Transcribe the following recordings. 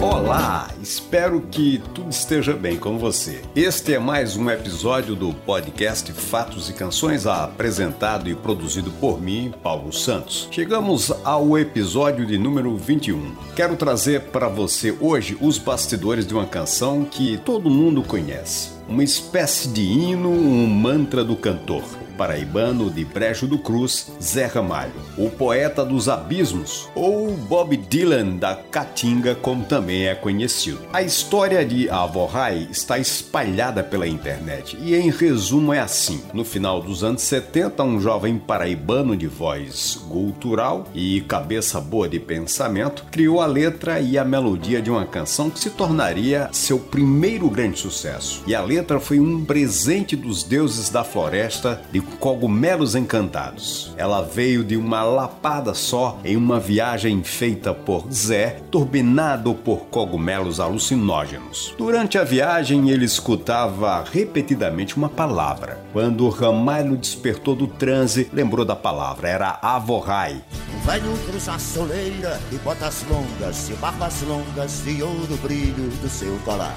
Olá! Espero que tudo esteja bem com você. Este é mais um episódio do podcast Fatos e Canções, apresentado e produzido por mim, Paulo Santos. Chegamos ao episódio de número 21. Quero trazer para você hoje os bastidores de uma canção que todo mundo conhece. Uma espécie de hino, um mantra do cantor paraibano de Brejo do Cruz, Zé Ramalho, o poeta dos abismos, ou Bob Dylan da Caatinga, como também é conhecido. A história de Avorrai está espalhada pela internet e, em resumo, é assim: no final dos anos 70, um jovem paraibano de voz cultural e cabeça boa de pensamento criou a letra e a melodia de uma canção que se tornaria seu primeiro grande sucesso. E a letra foi um presente dos deuses da floresta de cogumelos encantados. Ela veio de uma lapada só em uma viagem feita por Zé, turbinado por cogumelos alucinógenos. Durante a viagem, ele escutava repetidamente uma palavra. Quando o Ramalho despertou do transe, lembrou da palavra. Era Avorrai. Um velho cruza soleira e botas longas e barbas longas de ouro brilho do seu colar.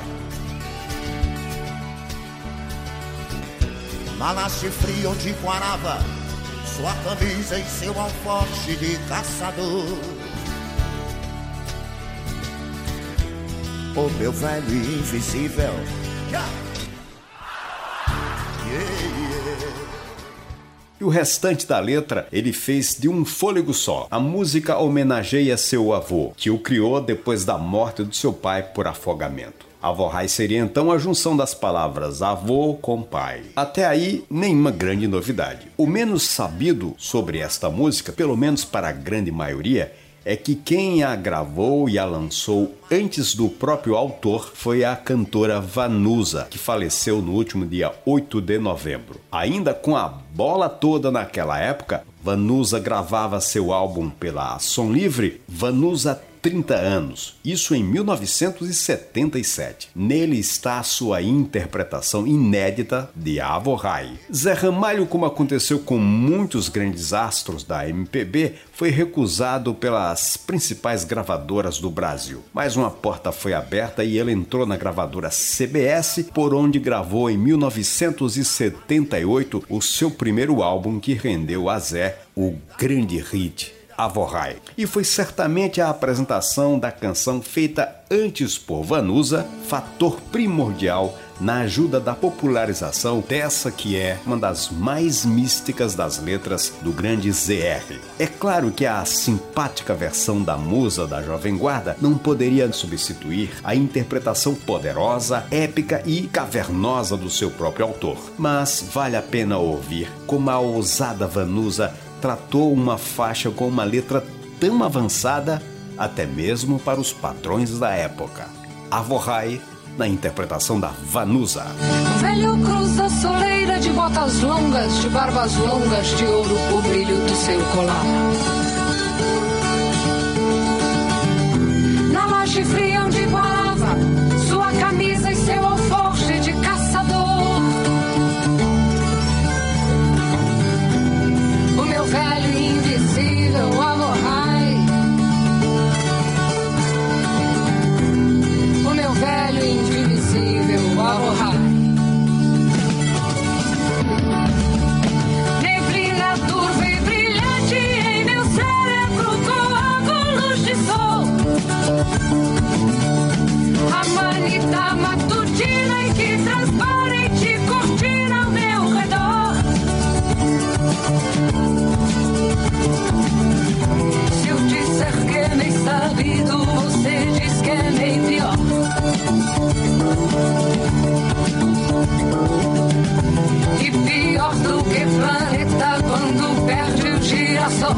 Malache frio de Guarava, sua camisa e seu alforje de caçador. O meu velho invisível. Yeah. Yeah, E o restante da letra ele fez de um fôlego só. A música homenageia seu avô, que o criou depois da morte do seu pai por afogamento. Avorrai seria então a junção das palavras avô com pai. Até aí, nenhuma grande novidade. O menos sabido sobre esta música, pelo menos para a grande maioria, é que quem a gravou e a lançou antes do próprio autor foi a cantora Vanusa, que faleceu no último dia 8 de novembro. Ainda com a bola toda naquela época, Vanusa gravava seu álbum pela Som Livre, Vanusa 30 anos, isso em 1977. Nele está a sua interpretação inédita de Avo Rai. Zé Ramalho, como aconteceu com muitos grandes astros da MPB, foi recusado pelas principais gravadoras do Brasil. Mas uma porta foi aberta e ele entrou na gravadora CBS, por onde gravou em 1978 o seu primeiro álbum que rendeu a Zé o grande hit Avorrai. E foi certamente a apresentação da canção feita antes por Vanusa fator primordial na ajuda da popularização dessa que é uma das mais místicas das letras do grande ZR. É claro que a simpática versão da musa da Jovem Guarda não poderia substituir a interpretação poderosa, épica e cavernosa do seu próprio autor, mas vale a pena ouvir como a ousada Vanusa tratou uma faixa com uma letra tão avançada até mesmo para os patrões da época. Avorrai, na interpretação da Vanusa. Velho cruza soleira de botas longas, de barbas longas, de ouro o brilho do seu colar. Na laje fria matutina em que transparente cortina ao meu redor. Se eu disser que é meio sabido, você diz que é meio pior. E pior do que planeta quando perde o girassol.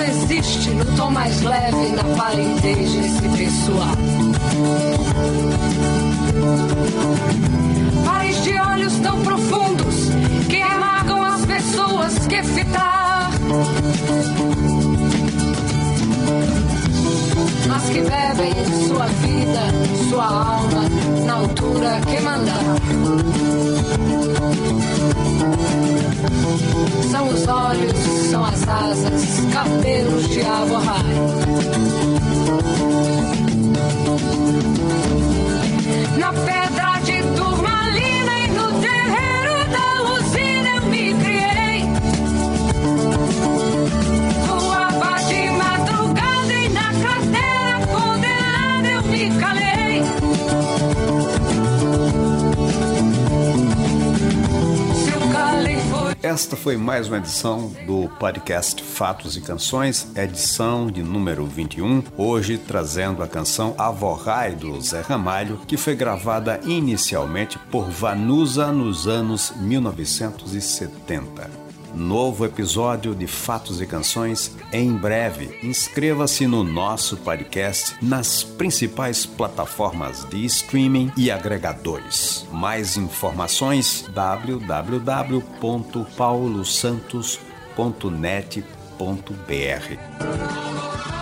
Existe no tom mais leve, na de desse pessoal. Pares de olhos tão profundos que amargam as pessoas que fitar. Mas que bebem em sua vida, sua alma, na altura que mandar. São os olhos são as asas, cabelos de aborrai. Na pedra de turmalina e no terreiro Esta foi mais uma edição do podcast Fatos e Canções, edição de número 21, hoje trazendo a canção Avorrai do Zé Ramalho, que foi gravada inicialmente por Vanusa nos anos 1970. Novo episódio de Fatos e Canções em breve. Inscreva-se no nosso podcast nas principais plataformas de streaming e agregadores. Mais informações www.paulosantos.net.br.